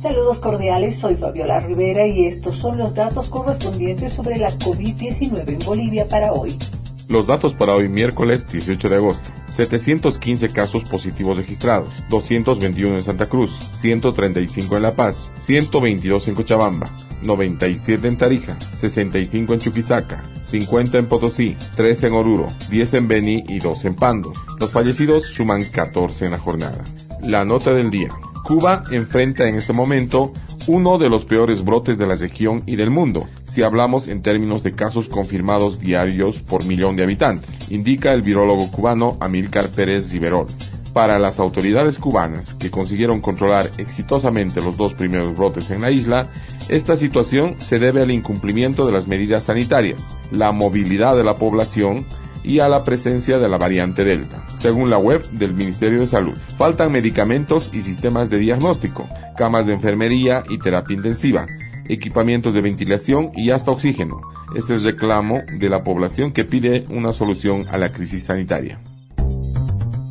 Saludos cordiales, soy Fabiola Rivera y estos son los datos correspondientes sobre la COVID-19 en Bolivia para hoy. Los datos para hoy miércoles 18 de agosto. 715 casos positivos registrados, 221 en Santa Cruz, 135 en La Paz, 122 en Cochabamba, 97 en Tarija, 65 en Chuquisaca, 50 en Potosí, 3 en Oruro, 10 en Beni y 2 en Pando. Los fallecidos suman 14 en la jornada. La nota del día. Cuba enfrenta en este momento uno de los peores brotes de la región y del mundo, si hablamos en términos de casos confirmados diarios por millón de habitantes, indica el virólogo cubano Amílcar Pérez Riverol. Para las autoridades cubanas, que consiguieron controlar exitosamente los dos primeros brotes en la isla, esta situación se debe al incumplimiento de las medidas sanitarias, la movilidad de la población y a la presencia de la variante Delta, según la web del Ministerio de Salud. Faltan medicamentos y sistemas de diagnóstico, camas de enfermería y terapia intensiva, equipamientos de ventilación y hasta oxígeno. Este es el reclamo de la población que pide una solución a la crisis sanitaria.